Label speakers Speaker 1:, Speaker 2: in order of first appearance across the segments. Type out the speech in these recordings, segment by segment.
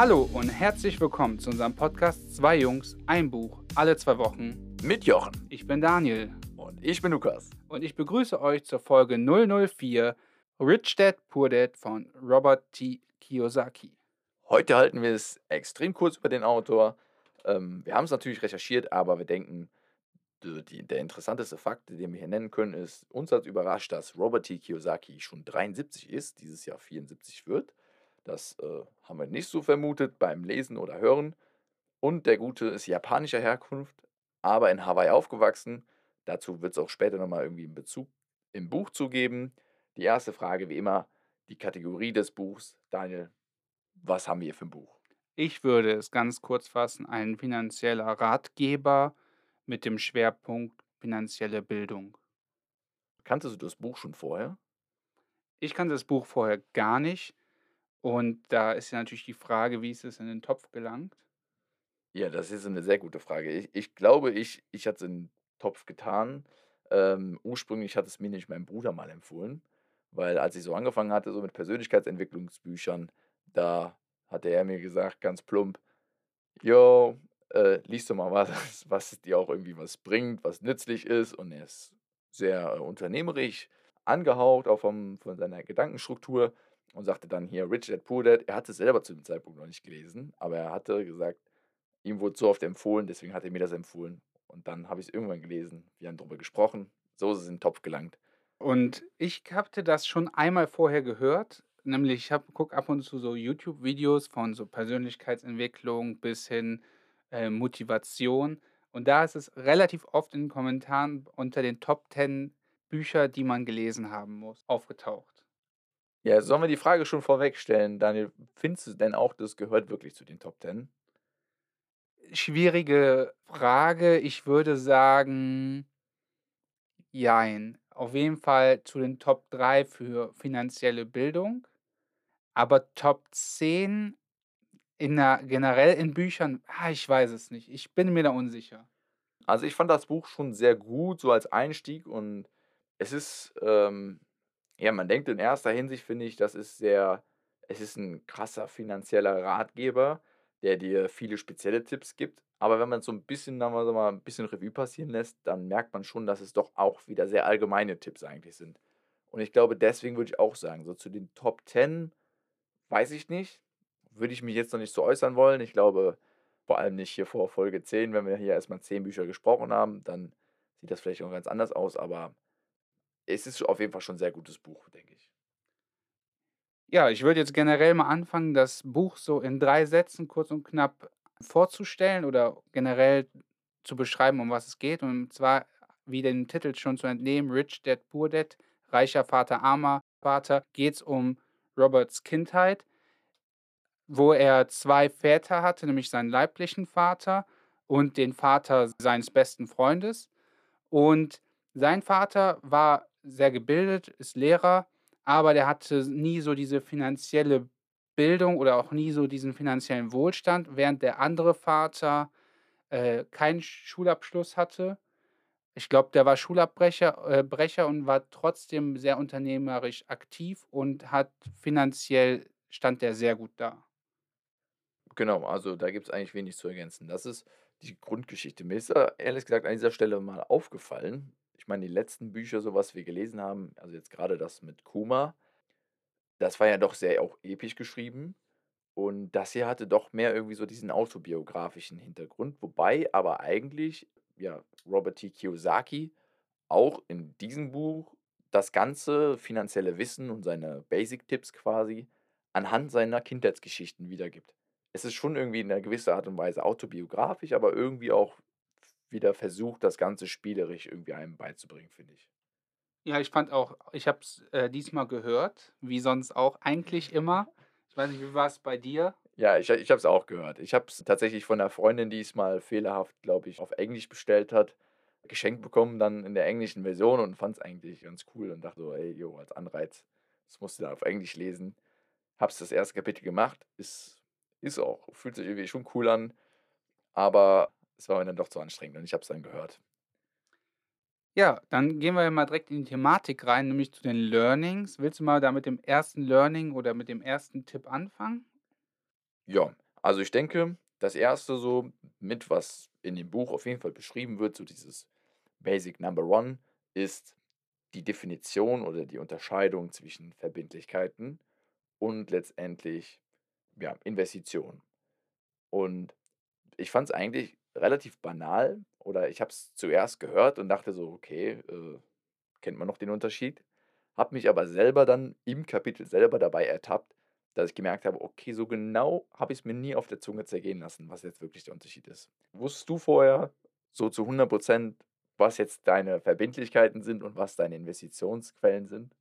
Speaker 1: Hallo und herzlich willkommen zu unserem Podcast Zwei Jungs, ein Buch, alle zwei Wochen.
Speaker 2: Mit Jochen.
Speaker 1: Ich bin Daniel
Speaker 2: Und ich bin Lukas.
Speaker 1: und ich begrüße euch zur Folge 004 Rich Dad Poor Dad von Robert T. Kiyosaki.
Speaker 2: Heute halten wir es extrem kurz über den Autor. Ähm, wir haben es natürlich recherchiert, aber wir denken, der interessanteste Fakt, den wir hier nennen können, ist, uns hat überrascht, dass Robert T. Kiyosaki schon 73 ist, dieses Jahr 74 wird. Das äh, haben wir nicht so vermutet beim Lesen oder Hören. Und der Gute ist japanischer Herkunft, aber in Hawaii aufgewachsen. Dazu wird es auch später nochmal irgendwie einen Bezug im Buch zugeben. Die erste Frage, wie immer, die Kategorie des Buchs. Daniel, was haben wir hier für ein Buch?
Speaker 1: Ich würde es ganz kurz fassen, ein finanzieller Ratgeber mit dem Schwerpunkt finanzielle Bildung.
Speaker 2: Kanntest du das Buch schon vorher?
Speaker 1: Ich kannte das Buch vorher gar nicht und da ist ja natürlich die Frage, wie ist es in den Topf gelangt?
Speaker 2: Ja, das ist eine sehr gute Frage. Ich, ich glaube, ich, ich hatte es in den Topf getan. Ähm, ursprünglich hat es mir nicht mein Bruder mal empfohlen, weil als ich so angefangen hatte, so mit Persönlichkeitsentwicklungsbüchern, da hatte er mir gesagt, ganz plump, yo, äh, lies doch mal was, was dir auch irgendwie was bringt, was nützlich ist. Und er ist sehr äh, unternehmerisch angehaucht, auch vom, von seiner Gedankenstruktur und sagte dann hier, Rich Dad Poor Dad. Er hatte es selber zu dem Zeitpunkt noch nicht gelesen, aber er hatte gesagt, ihm wurde so oft empfohlen, deswegen hat er mir das empfohlen. Und dann habe ich es irgendwann gelesen, wir haben darüber gesprochen, so ist es in den Topf gelangt.
Speaker 1: Und ich hatte das schon einmal vorher gehört, nämlich ich habe gucke ab und zu so YouTube-Videos von so Persönlichkeitsentwicklung bis hin äh, Motivation. Und da ist es relativ oft in den Kommentaren unter den Top 10 Bücher, die man gelesen haben muss, aufgetaucht.
Speaker 2: Ja, sollen wir die Frage schon vorweg stellen, Daniel? Findest du denn auch, das gehört wirklich zu den Top 10?
Speaker 1: Schwierige Frage. Ich würde sagen, jein. Auf jeden Fall zu den Top 3 für finanzielle Bildung. Aber Top 10 in der, generell in Büchern, ah, ich weiß es nicht. Ich bin mir da unsicher.
Speaker 2: Also ich fand das Buch schon sehr gut, so als Einstieg und es ist, ähm, ja, man denkt in erster Hinsicht, finde ich, das ist sehr, es ist ein krasser finanzieller Ratgeber, der dir viele spezielle Tipps gibt. Aber wenn man es so ein bisschen, sagen wir mal, ein bisschen Revue passieren lässt, dann merkt man schon, dass es doch auch wieder sehr allgemeine Tipps eigentlich sind. Und ich glaube, deswegen würde ich auch sagen, so zu den Top 10 weiß ich nicht, würde ich mich jetzt noch nicht so äußern wollen. Ich glaube, vor allem nicht hier vor Folge 10, wenn wir hier erstmal 10 Bücher gesprochen haben, dann sieht das vielleicht auch ganz anders aus, aber es ist auf jeden Fall schon ein sehr gutes Buch, denke ich.
Speaker 1: Ja, ich würde jetzt generell mal anfangen, das Buch so in drei Sätzen kurz und knapp vorzustellen oder generell zu beschreiben, um was es geht. Und zwar, wie dem Titel schon zu entnehmen, Rich Dad Poor Dad, reicher Vater, armer Vater, geht es um Roberts Kindheit, wo er zwei Väter hatte, nämlich seinen leiblichen Vater und den Vater seines besten Freundes. Und sein Vater war sehr gebildet, ist Lehrer, aber der hatte nie so diese finanzielle Bildung oder auch nie so diesen finanziellen Wohlstand, während der andere Vater äh, keinen Schulabschluss hatte. Ich glaube, der war Schulabbrecher äh, Brecher und war trotzdem sehr unternehmerisch aktiv und hat finanziell stand der sehr gut da.
Speaker 2: Genau, also da gibt es eigentlich wenig zu ergänzen. Das ist die Grundgeschichte. Mir ist ehrlich gesagt an dieser Stelle mal aufgefallen. Ich meine, die letzten Bücher, so was wir gelesen haben, also jetzt gerade das mit Kuma, das war ja doch sehr auch episch geschrieben. Und das hier hatte doch mehr irgendwie so diesen autobiografischen Hintergrund, wobei aber eigentlich, ja, Robert T. Kiyosaki auch in diesem Buch das ganze finanzielle Wissen und seine Basic-Tipps quasi anhand seiner Kindheitsgeschichten wiedergibt. Es ist schon irgendwie in einer gewisser Art und Weise autobiografisch, aber irgendwie auch wieder versucht, das Ganze spielerisch irgendwie einem beizubringen, finde ich.
Speaker 1: Ja, ich fand auch, ich habe es äh, diesmal gehört, wie sonst auch eigentlich immer. Ich weiß nicht, wie war es bei dir?
Speaker 2: Ja, ich, ich habe es auch gehört. Ich habe es tatsächlich von einer Freundin, die es mal fehlerhaft, glaube ich, auf Englisch bestellt hat, geschenkt bekommen, dann in der englischen Version und fand es eigentlich ganz cool und dachte so, ey, jo, als Anreiz, das musst du da auf Englisch lesen. Hab's das erste Kapitel gemacht, ist, ist auch, fühlt sich irgendwie schon cool an, aber es war mir dann doch zu anstrengend und ich habe es dann gehört.
Speaker 1: Ja, dann gehen wir mal direkt in die Thematik rein, nämlich zu den Learnings. Willst du mal da mit dem ersten Learning oder mit dem ersten Tipp anfangen?
Speaker 2: Ja, Also, ich denke, das Erste so mit, was in dem Buch auf jeden Fall beschrieben wird, so dieses Basic Number One, ist die Definition oder die Unterscheidung zwischen Verbindlichkeiten und letztendlich, ja, Investitionen. Und ich fand es eigentlich relativ banal oder ich habe es zuerst gehört und dachte so: „Okay, äh, kennt man noch den Unterschied?“ Habe mich aber selber dann im Kapitel selber dabei ertappt, dass ich gemerkt habe: „Okay, so genau habe ich es mir nie auf der Zunge zergehen lassen, was jetzt wirklich der Unterschied ist.“ Wusstest du vorher so zu 100% was jetzt deine Verbindlichkeiten sind und was deine Investitionsquellen sind?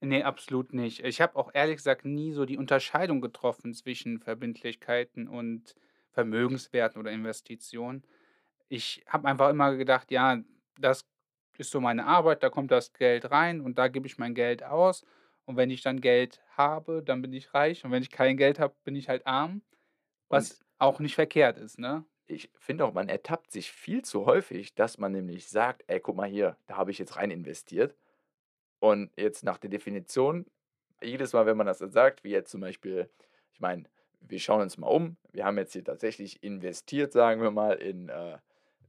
Speaker 1: Ne, absolut nicht. Ich habe auch ehrlich gesagt nie so die Unterscheidung getroffen zwischen Verbindlichkeiten und Vermögenswerten oder Investitionen. Ich habe einfach immer gedacht: „Ja, das ist so meine Arbeit, da kommt das Geld rein und da gebe ich mein Geld aus. Und wenn ich dann Geld habe, dann bin ich reich und wenn ich kein Geld habe, bin ich halt arm“,
Speaker 2: Und
Speaker 1: was auch nicht verkehrt ist, ne?
Speaker 2: ich finde auch, man ertappt sich viel zu häufig, dass man nämlich sagt: „Ey, guck mal hier, da habe ich jetzt rein investiert.“ Und jetzt nach der Definition, jedes Mal, wenn man das sagt, wie jetzt zum Beispiel ich meine, wir schauen uns mal um. Wir haben jetzt hier tatsächlich investiert, sagen wir mal, in, äh,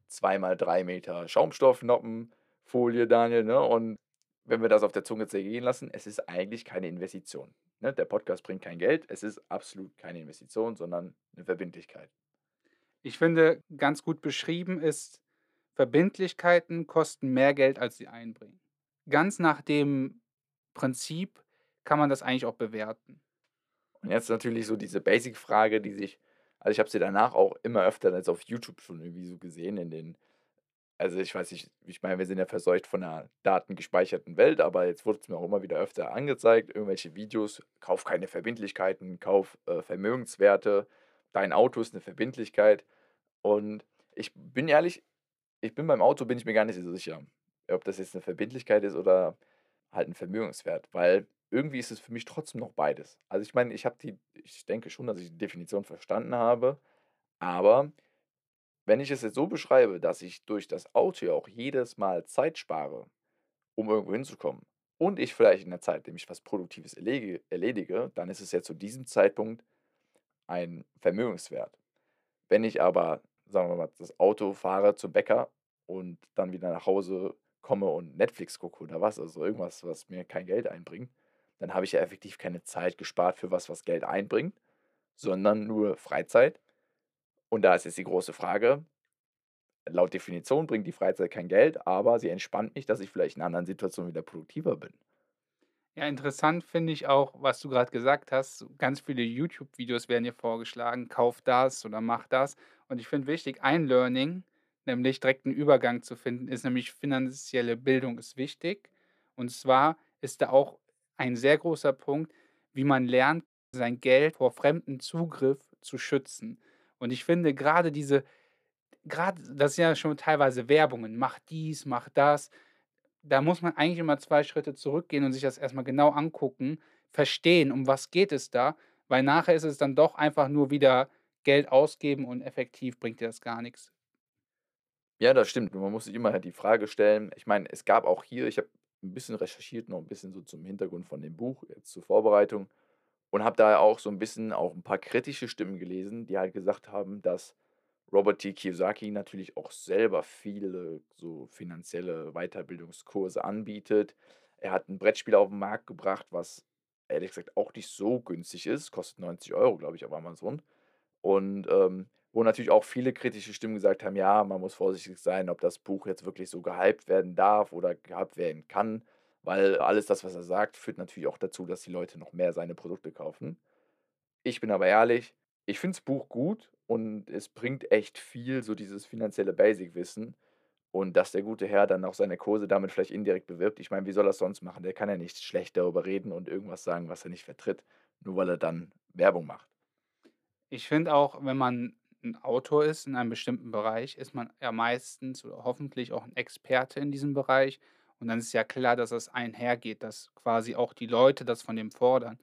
Speaker 2: 2 mal 3 Meter Schaumstoffnoppenfolie, Daniel, ne? Und wenn wir das auf der Zunge zergehen lassen, es ist eigentlich keine Investition, ne? Der Podcast bringt kein Geld. Es ist absolut keine Investition, sondern eine Verbindlichkeit.
Speaker 1: Ich finde, ganz gut beschrieben ist, Verbindlichkeiten kosten mehr Geld, als sie einbringen. Ganz nach dem Prinzip kann man das eigentlich auch bewerten.
Speaker 2: Und jetzt natürlich so diese Basic-Frage, die sich also, ich habe sie danach auch immer öfter jetzt auf YouTube schon irgendwie so gesehen in den also, ich weiß nicht, ich meine, wir sind ja verseucht von 'ner datengespeicherten Welt, aber jetzt wurde es mir auch immer wieder öfter angezeigt, irgendwelche Videos: „Kauf keine Verbindlichkeiten, kauf, äh, Vermögenswerte. Dein Auto ist eine Verbindlichkeit.“ Und ich bin ehrlich, ich bin beim Auto bin ich mir gar nicht so sicher, ob das jetzt eine Verbindlichkeit ist oder halt ein Vermögenswert, weil irgendwie ist es für mich trotzdem noch beides. Also, ich meine, ich habe die ich denke schon, dass ich die Definition verstanden habe, aber wenn ich es jetzt so beschreibe, dass ich durch das Auto ja auch jedes Mal Zeit spare, um irgendwo hinzukommen und ich vielleicht in der Zeit nämlich was Produktives erlege erledige, dann ist es ja zu diesem Zeitpunkt ein Vermögenswert. Wenn ich aber, sagen wir mal, das Auto fahre zum Bäcker und dann wieder nach Hause komme und Netflix gucke oder was, also irgendwas, was mir kein Geld einbringt, dann habe ich ja effektiv keine Zeit gespart für was, was Geld einbringt, sondern nur Freizeit. Und da ist jetzt die große Frage, laut Definition bringt die Freizeit kein Geld, aber sie entspannt mich, dass ich vielleicht in anderen Situationen wieder produktiver bin.
Speaker 1: Ja, interessant finde ich auch, was du gerade gesagt hast. Ganz viele YouTube-Videos werden dir vorgeschlagen: „Kauf das oder mach das.“ Und ich finde wichtig, ein Learning, nämlich direkt 'n Übergang zu finden, ist nämlich finanzielle Bildung ist wichtig. Und zwar ist da auch ein sehr großer Punkt, wie man lernt, sein Geld vor fremdem Zugriff zu schützen. Und ich finde gerade diese grad das sind ja schon teilweise Werbungen: „Mach dies, mach das.“ da muss man eigentlich immer 2 Schritte zurückgehen und sich das erst mal genau angucken, verstehen, um was geht es da, weil nachher ist es dann doch einfach nur wieder Geld ausgeben und effektiv bringt dir das gar nix.
Speaker 2: Ja, das stimmt. Man muss sich immer halt die Frage stellen ich meine, es gab auch hier ich habe ein bisschen recherchiert, noch ein bisschen so zum Hintergrund von dem Buch, jetzt zur Vorbereitung und habe da auch so ein bisschen auch ein paar kritische Stimmen gelesen, die halt gesagt haben, dass Robert T. Kiyosaki natürlich auch selber viele so finanzielle Weiterbildungskurse anbietet. Er hat ein Brettspiel auf den Markt gebracht, was ehrlich gesagt auch nicht so günstig ist, kostet 90 Euro, glaube ich, auf Amazon. Und, ähm, wo natürlich auch viele kritische Stimmen gesagt haben: „Ja, man muss vorsichtig sein, ob das Buch jetzt wirklich so gehypt werden darf oder gehypt werden kann“, weil alles das, was er sagt, führt natürlich auch dazu, dass die Leute noch mehr seine Produkte kaufen. Ich bin aber ehrlich, ich finde das Buch gut und es bringt echt viel, so dieses finanzielle Basic-Wissen und dass der gute Herr dann auch seine Kurse damit vielleicht indirekt bewirbt. Ich meine, wie soll er's sonst machen? Der kann ja nicht schlecht darüber reden und irgendwas sagen, was er nicht vertritt, nur weil er dann Werbung macht.
Speaker 1: Ich finde auch, wenn man 'n Autor ist in einem bestimmten Bereich, ist man ja meistens oder hoffentlich auch 'n Experte in diesem Bereich. Und dann ist ja klar, dass das einhergeht, dass quasi auch die Leute das von dem fordern.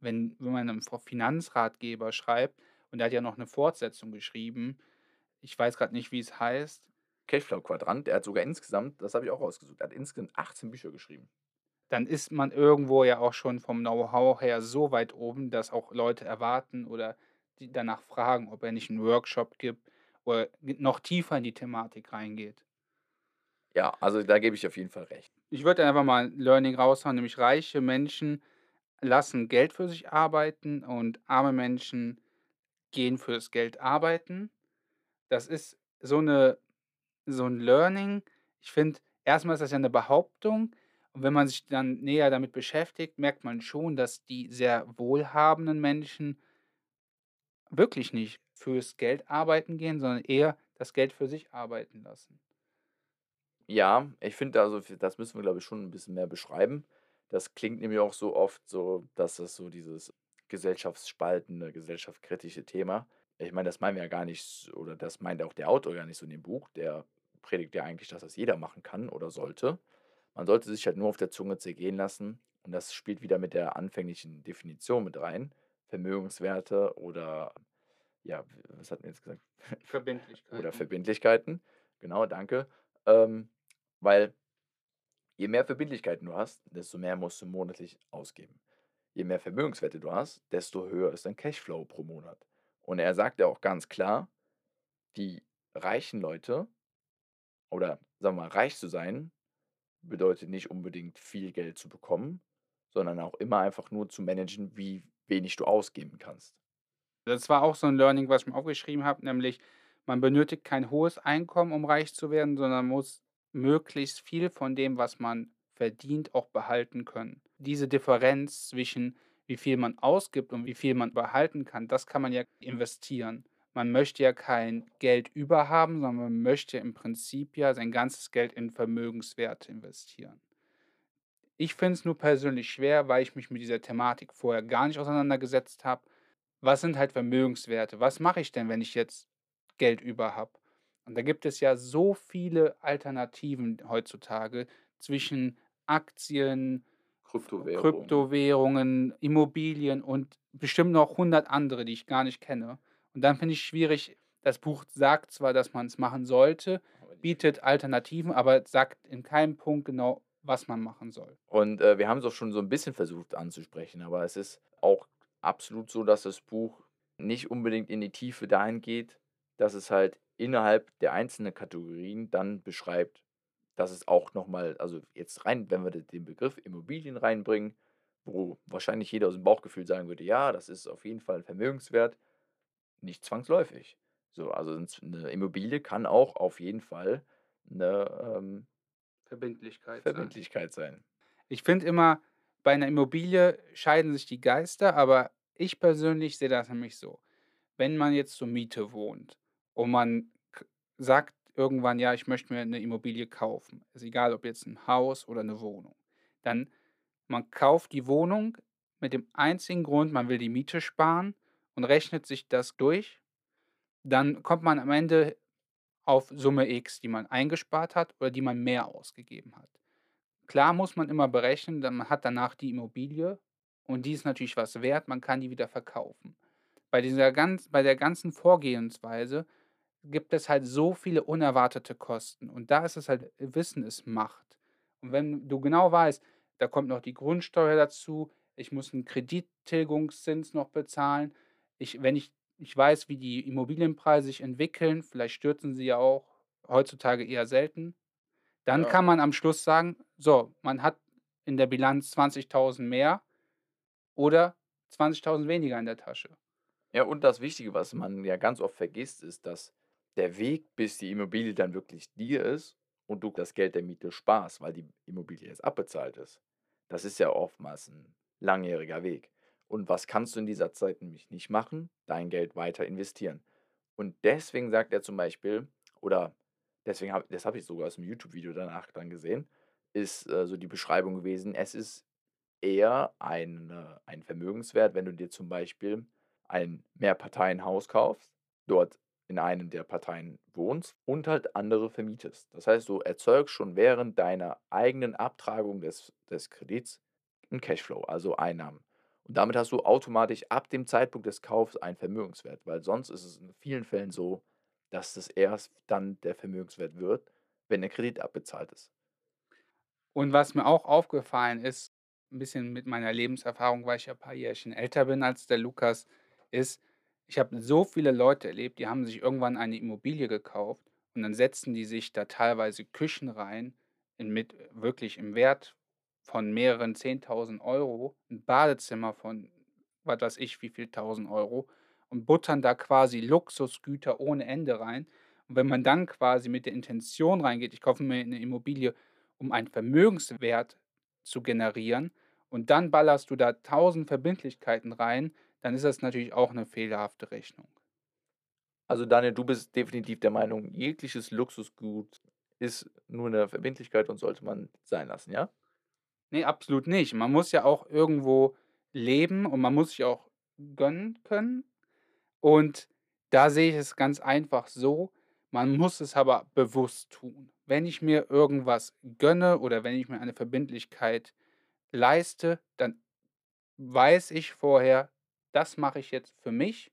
Speaker 1: Wenn wenn man 'nem F Finanzratgeber schreibt und der hat ja noch 'ne Fortsetzung geschrieben, ich weiß grad nicht, wie es heißt,
Speaker 2: Cashflow-Quadrant, der hat sogar insgesamt das habe ich auch rausgesucht, der hat insgesamt 18 Bücher geschrieben.
Speaker 1: dann ist man irgendwo ja auch schon vom Know-how her so weit oben, dass auch Leute erwarten oder die danach fragen, ob er nicht 'n Workshop gibt oder noch tiefer in die Thematik reingeht.
Speaker 2: Ja, also da gebe ich auf jeden Fall recht.
Speaker 1: Ich würde einfach mal 'n Learning raushauen, nämlich reiche Menschen lassen Geld für sich arbeiten und arme Menschen gehen fürs Geld arbeiten. Das ist so 'ne so 'n Learning. Ich finde, erst mal ist das ja 'ne Behauptung und wenn man sich dann näher damit beschäftigt, merkt man schon, dass die sehr wohlhabenden Menschen wirklich nicht fürs Geld arbeiten gehen, sondern eher das Geld für sich arbeiten lassen.
Speaker 2: Ja, ich finde, also, das müssen wir, glaube ich, schon 'n bisschen mehr beschreiben. Das klingt nämlich auch so oft so, dass das so dieses gesellschaftsspaltende, gesellschaftskritische Thema ich meine, das meinen wir ja gar nicht oder das meint auch der Autor gar nicht so in dem Buch. Der predigt ja eigentlich, dass das jeder machen kann oder sollte. Man sollte sich halt nur auf der Zunge zergehen lassen und das spielt wieder mit der anfänglichen Definition mit rein. Vermögenswerte oder ja, was hatten wir jetzt gesagt? Oder
Speaker 1: Verbindlichkeiten.
Speaker 2: Verbindlichkeiten. Genau, danke. Ähm, weil je mehr Verbindlichkeiten du hast, desto mehr musst du monatlich ausgeben. Je mehr Vermögenswerte du hast, desto höher ist dein Cashflow pro Monat. Und er sagt ja auch ganz klar, die reichen Leute oder sagen wir mal, reich zu sein, bedeutet nicht unbedingt viel Geld zu bekommen, sondern auch immer einfach nur zu managen, wie wenig du ausgeben kannst.
Speaker 1: Das war auch so 'n Learning, was ich mir aufgeschrieben habe, nämlich man benötigt kein hohes Einkommen, um reich zu werden, sondern muss möglichst viel von dem, was man verdient, auch behalten können. Diese Differenz zwischen wie viel man ausgibt und wie viel man behalten kann, das kann man ja investieren. Man möchte ja kein Geld über haben, sondern man möchte im Prinzip ja sein ganzes Geld in Vermögenswerte investieren. Ich finde es nur persönlich schwer, weil ich mich mit dieser Thematik vorher gar nicht auseinandergesetzt habe. Was sind halt Vermögenswerte? Was mache ich denn, wenn ich jetzt Geld über habe? Und da gibt es ja so viele Alternativen heutzutage zwischen Aktien,
Speaker 2: Kryptowährung.
Speaker 1: Kryptowährungen, Immobilien und bestimmt noch 100 andere, die ich gar nicht kenne. Und dann finde ich schwierig das Buch sagt zwar, dass man's machen sollte, bietet Alternativen, aber sagt in keinem Punkt genau, was man machen soll.
Speaker 2: Und, äh, wir haben's auch schon so 'n bisschen versucht anzusprechen, aber es ist auch absolut so, dass das Buch nicht unbedingt in die Tiefe dahin geht, dass es halt innerhalb der einzelnen Kategorien dann beschreibt, dass es auch noch mal also, jetzt rein wenn wir den Begriff Immobilien reinbringen, wo wahrscheinlich jeder aus'm Bauchgefühl sagen würde: „Ja, das ist auf jeden Fall 'n Vermögenswert.“ Nicht zwangsläufig. So, also, 'n z 'ne Immobilie kann auch auf jeden Fall 'ne, ähm
Speaker 1: Verbindlichkeit sein.
Speaker 2: Verbindlichkeit sein.
Speaker 1: Ich finde immer, bei 'ner Immobilie scheiden sich die Geister, aber ich persönlich sehe das nämlich so: Wenn man jetzt zur Miete wohnt und man sagt irgendwann: „Ja, ich möchte mir 'ne Immobilie kaufen.“ Ist egal, ob jetzt 'n Haus oder 'ne Wohnung. Dann man kauft die Wohnung mit dem einzigen Grund, man will die Miete sparen und rechnet sich das durch. Dann kommt man am Ende auf Summe X, die man eingespart hat oder die man mehr ausgegeben hat. Klar muss man immer berechnen, denn man hat danach die Immobilie und die ist natürlich was wert, man kann die wieder verkaufen. Bei dieser ganz bei der ganzen Vorgehensweise gibt es halt so viele unerwartete Kosten und da ist es halt Wissen ist Macht. Und wenn du genau weißt, da kommt noch die Grundsteuer dazu, ich muss 'n Kredittilgungszins noch bezahlen. Ich wenn ich ich weiß, wie die Immobilienpreise sich entwickeln, vielleicht stürzen sie ja auch, heutzutage eher selten. Dann
Speaker 2: Ja.
Speaker 1: kann man am Schluss sagen: „So, man hat in der Bilanz 20.000 mehr oder 20.000 weniger in der Tasche.“
Speaker 2: Ja, und das Wichtige, was man ja ganz oft vergisst, ist, dass der Weg, bis die Immobilie dann wirklich dir ist und du das Geld der Miete sparst, weil die Immobilie jetzt abbezahlt ist. Das ist ja oftmals 'n langjähriger Weg. Und was kannst du in dieser Zeit nämlich nicht machen? Dein Geld weiter investieren. Und deswegen sagt er zum Beispiel oder deswegen habe das habe ich sogar aus'm YouTube-Video danach dann gesehen, ist, äh, so die Beschreibung gewesen: Es ist eher eine ein Vermögenswert, wenn du dir zum Beispiel ein Mehrparteienhaus kaufst, dort in einem der Parteien wohnst und halt andere vermietest. Das heißt, du erzeugst schon während deiner eigenen Abtragung des des Kredits 'n Cashflow, also Einnahmen. Und damit hast du automatisch ab dem Zeitpunkt des Kaufs einen Vermögenswert, weil sonst ist es in vielen Fällen so, dass das erst dann der Vermögenswert wird, wenn der Kredit abbezahlt ist.
Speaker 1: Und was mir auch aufgefallen ist, 'n bisschen mit meiner Lebenserfahrung, weil ich ja paar Jährchen älter bin als der Lukas, ist, Ich habe so viele Leute erlebt, die haben sich irgendwann eine Immobilie gekauft und dann setzen die sich da teilweise Küchen rein in mit wirklich im Wert von mehreren 10.000 €, 'n Badezimmer von was weiß ich wie viel tausend Euro und buttern da quasi Luxusgüter ohne Ende rein. Und wenn man dann quasi mit der Intention reingeht: „Ich kaufe mir 'ne Immobilie, um einen Vermögenswert zu generieren“, und dann ballerst du da 1.000 Verbindlichkeiten rein, dann ist das natürlich auch 'ne fehlerhafte Rechnung.
Speaker 2: Also Daniel, du bist definitiv der Meinung, jegliches Luxusgut ist nur 'ne Verbindlichkeit und sollte man sein lassen, ja?
Speaker 1: Ne, absolut nicht. Man muss ja auch irgendwo leben und man muss sich auch gönnen können. Und da sehe ich es ganz einfach so, man muss es aber bewusst tun. Wenn ich mir irgendwas gönne oder wenn ich mir eine Verbindlichkeit leiste, dann weiß ich vorher, das mache ich jetzt für mich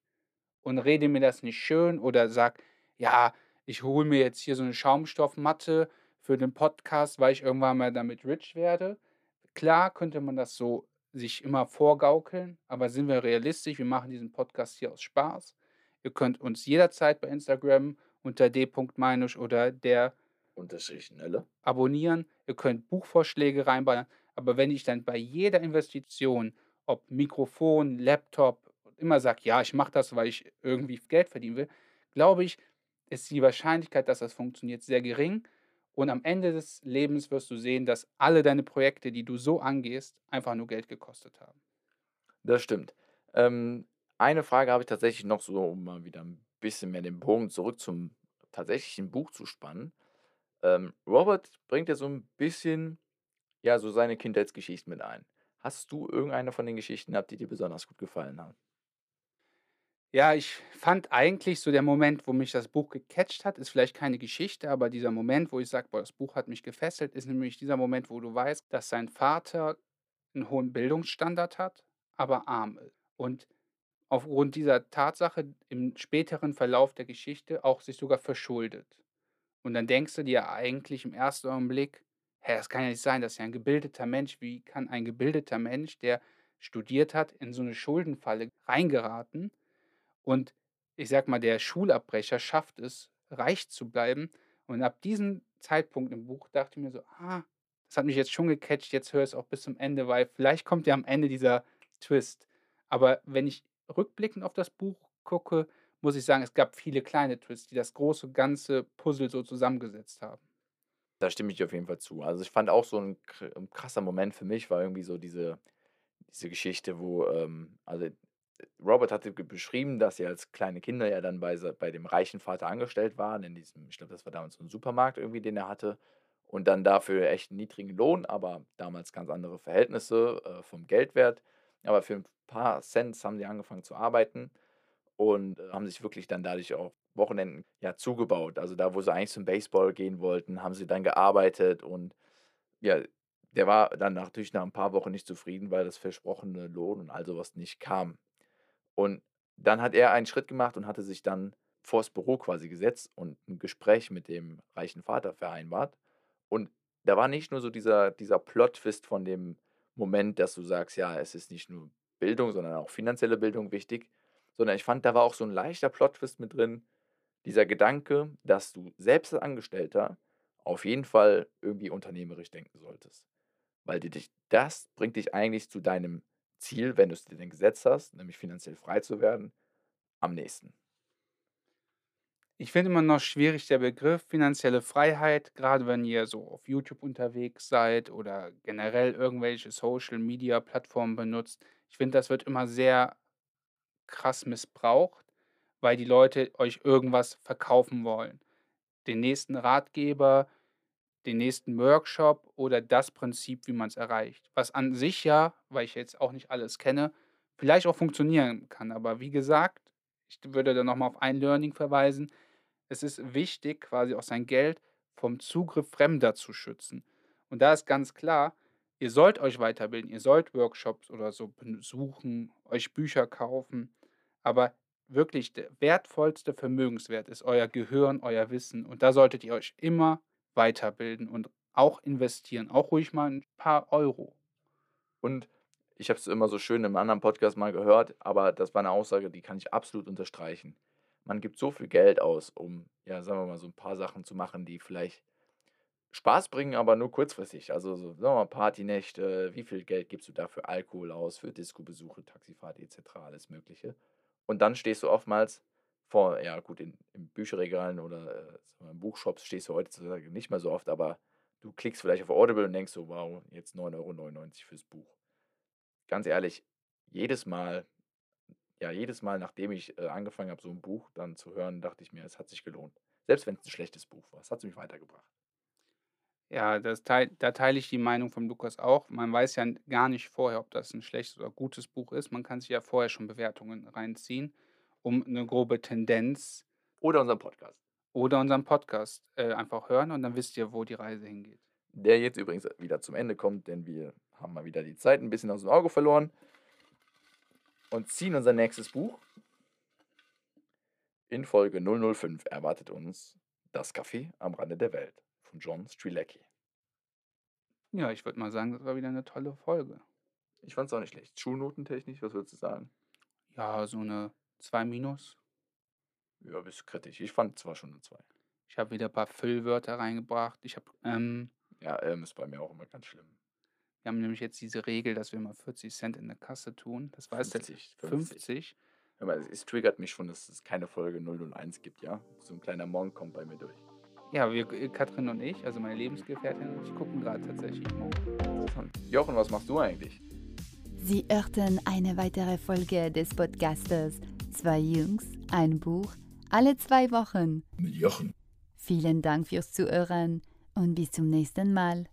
Speaker 1: und rede mir das nicht schön oder sage: „Ja, ich hole mir jetzt hier so 'ne Schaumstoffmatte für den Podcast, weil ich irgendwann mal damit rich werde.“ Klar könnte man das so sich immer vorgaukeln, aber sind wir realistisch, wir machen diesen Podcast hier aus Spaß. Ihr könnt uns jederzeit bei Instagram unter d.meinusch oder der
Speaker 2: Unterstrich Nelle.
Speaker 1: abonnieren. Ihr könnt Buchvorschläge reinballern, aber wenn ich dann bei jeder Investition, ob Mikrofon, Laptop, immer sage: „Ja, ich mache das, weil ich irgendwie Geld verdienen will“, glaube ich, ist die Wahrscheinlichkeit, dass das funktioniert, sehr gering. Und am Ende des Lebens wirst du sehen, dass alle deine Projekte, die du so angehst, einfach nur Geld gekostet haben.
Speaker 2: Das stimmt. Ähm, eine Frage habe ich tatsächlich noch so, um mal wieder 'n bisschen mehr den Bogen zurück zum tatsächlichen Buch zu spannen. Ähm, Robert bringt ja so 'n bisschen, ja, so seine Kindheitsgeschichten mit ein. Hast du irgendeine von den Geschichten gehabt, die dir besonders gut gefallen haben?
Speaker 1: Ja, ich fand eigentlich so der Moment, wo mich das Buch gecatcht hat ist vielleicht keine Geschichte, aber dieser Moment, wo ich sage: „Boah, das Buch hat mich gefesselt“, ist nämlich dieser Moment, wo du weißt, dass sein Vater 'n hohen Bildungsstandard hat, aber arm ist und aufgrund dieser Tatsache im späteren Verlauf der Geschichte auch sich sogar verschuldet. Und dann denkst du dir eigentlich im ersten Augenblick: „Hä, das kann ja nicht sein, das ist ja 'n gebildeter Mensch. Wie kann ein gebildeter Mensch, der studiert hat, in so 'ne Schuldenfalle reingeraten?“ Und ich sage mal, der Schulabbrecher schafft es, reich zu bleiben. Und ab diesem Zeitpunkt im Buch dachte ich mir so: „Ah, das hat mich jetzt schon gecatcht, jetzt höre ich's auch bis zum Ende, weil vielleicht kommt ja am Ende dieser Twist.“ Aber wenn ich rückblickend auf das Buch gucke, muss ich sagen, es gab viele kleine Twists, die das große ganze Puzzle so zusammengesetzt haben.
Speaker 2: Da stimme ich dir auf jeden Fall zu. Also, ich fand auch so 'n kr krasser Moment für mich war irgendwie so diese diese Geschichte, wo, ähm also, Robert hatte beschrieben, dass sie als kleine Kinder ja dann bei bei dem reichen Vater angestellt waren in diesem ich glaube, das war damals so 'n Supermarkt irgendwie, den er hatte und dann dafür echt 'n niedrigen Lohn, aber damals ganz andere Verhältnisse, äh, vom Geldwert. Aber für 'n paar Cents haben sie angefangen zu arbeiten und, äh, haben sich wirklich dann dadurch auch Wochenenden, ja, zugebaut. Also, da, wo sie eigentlich zum Baseball gehen wollten, haben sie dann gearbeitet und ja, der war dann natürlich nach 'n paar Wochen nicht zufrieden, weil das versprochene Lohn und all so was nicht kam. Und dann hat er einen Schritt gemacht und hatte sich dann vors Büro quasi gesetzt und 'n Gespräch mit dem reichen Vater vereinbart. Und da war nicht nur so dieser dieser Plot-Twist von dem Moment, dass du sagst: „Ja, es ist nicht nur Bildung, sondern auch finanzielle Bildung wichtig“, sondern ich fand, da war auch so 'n leichter Plot-Twist mit drin. Dieser Gedanke, dass du selbst als Angestellter auf jeden Fall irgendwie unternehmerisch denken solltest, weil dich das bringt dich eigentlich zu deinem Ziel, wenn du's dir denn gesetzt hast, nämlich finanziell frei zu werden, am nächsten.
Speaker 1: Ich finde immer noch schwierig der Begriff finanzielle Freiheit, grade wenn ihr so auf YouTube unterwegs seid oder generell irgendwelche Social-Media-Plattformen benutzt. Ich finde, das wird immer sehr krass missbraucht, weil die Leute euch irgendwas verkaufen wollen. Den nächsten Ratgeber, den nächsten Workshop oder das Prinzip, wie man's erreicht. Was an sich ja, weil ich jetzt auch nicht alles kenne, vielleicht auch funktionieren kann. Aber wie gesagt, ich würde da noch mal auf ein Learning verweisen. Es ist wichtig, quasi auch sein Geld vom Zugriff Fremder zu schützen. Und da ist ganz klar, ihr sollt euch weiterbilden, ihr sollt Workshops oder so besuchen, euch Bücher kaufen, aber wirklich der wertvollste Vermögenswert ist euer Gehirn, euer Wissen und da solltet ihr euch immer weiterbilden und auch investieren, auch ruhig mal 'n paar Euro.
Speaker 2: Und ich habe es immer so schön im anderen Podcast mal gehört, aber das war eine Aussage, die kann ich absolut unterstreichen. Man gibt so viel Geld aus, um, ja, sagen wir mal, so ein paar Sachen zu machen, die vielleicht Spaß bringen, aber nur kurzfristig. Also so, sagen wir mal, Partynächte, wie viel Geld gibst du da für Alkohol aus, für Disco-Besuche, Taxifahrt etc., alles Mögliche. Und dann stehst du oftmals vor, ja gut, in, in Bücherregalen oder äh, in Buchshops stehst du heutzutage nicht mehr so oft, aber du klickst vielleicht auf Audible und denkst so, wow, jetzt 9,99 Euro fürs Buch. Ganz ehrlich, jedes Mal, ja, jedes Mal, nachdem ich äh, angefangen habe, so ein Buch dann zu hören, dachte ich mir, es hat sich gelohnt. Selbst wenn es ein schlechtes Buch war, es hat mich weitergebracht.
Speaker 1: Ja, teil da teile ich die Meinung von Lukas auch. Man weiß ja gar nicht vorher, ob das ein schlechtes oder gutes Buch ist. Man kann sich ja vorher schon Bewertungen reinziehen, um eine grobe Tendenz
Speaker 2: Oder unseren Podcast.
Speaker 1: oder unseren Podcast, äh, einfach hören und dann wisst ihr, wo die Reise hingeht.
Speaker 2: Der jetzt übrigens wieder zum Ende kommt, denn wir haben mal wieder die Zeit ein bisschen aus dem Auge verloren und ziehen unser nächstes Buch. In Folge 005 erwartet uns Das Café am Rande der Welt von John Strilecki.
Speaker 1: Ja, ich würde mal sagen, das war wieder eine tolle Folge.
Speaker 2: Ich fand es auch nicht schlecht. Schulnotentechnisch, was würdest du sagen?
Speaker 1: Ja, so eine 2 minus.
Speaker 2: Ja, bist kritisch. Ich fand zwar schon eine 2.
Speaker 1: Ich habe wieder ein paar Füllwörter reingebracht. Ich habe ähm,
Speaker 2: Ja, ähm, ist bei mir auch immer ganz schlimm.
Speaker 1: wir haben nämlich jetzt diese Regel, dass wir mal 40 Cent in der Kasse tun. Das war jetzt
Speaker 2: 50,
Speaker 1: 50.
Speaker 2: 50. Hör mal, es, triggert mich schon, dass es keine Folge 001 gibt, ja? So ein kleiner Monk kommt bei mir durch.
Speaker 1: Ja, wir, äh, Katrin und ich, also meine Lebensgefährtin und ich gucken gerade tatsächlich mal.
Speaker 2: Interessant. Jochen, was machst du eigentlich?
Speaker 3: Sie hörten eine weitere Folge des Podcasters Zwei Jungs, ein Buch, alle zwei Wochen.
Speaker 2: Mit Jochen.
Speaker 3: Vielen Dank fürs Zuhören und bis zum nächsten Mal.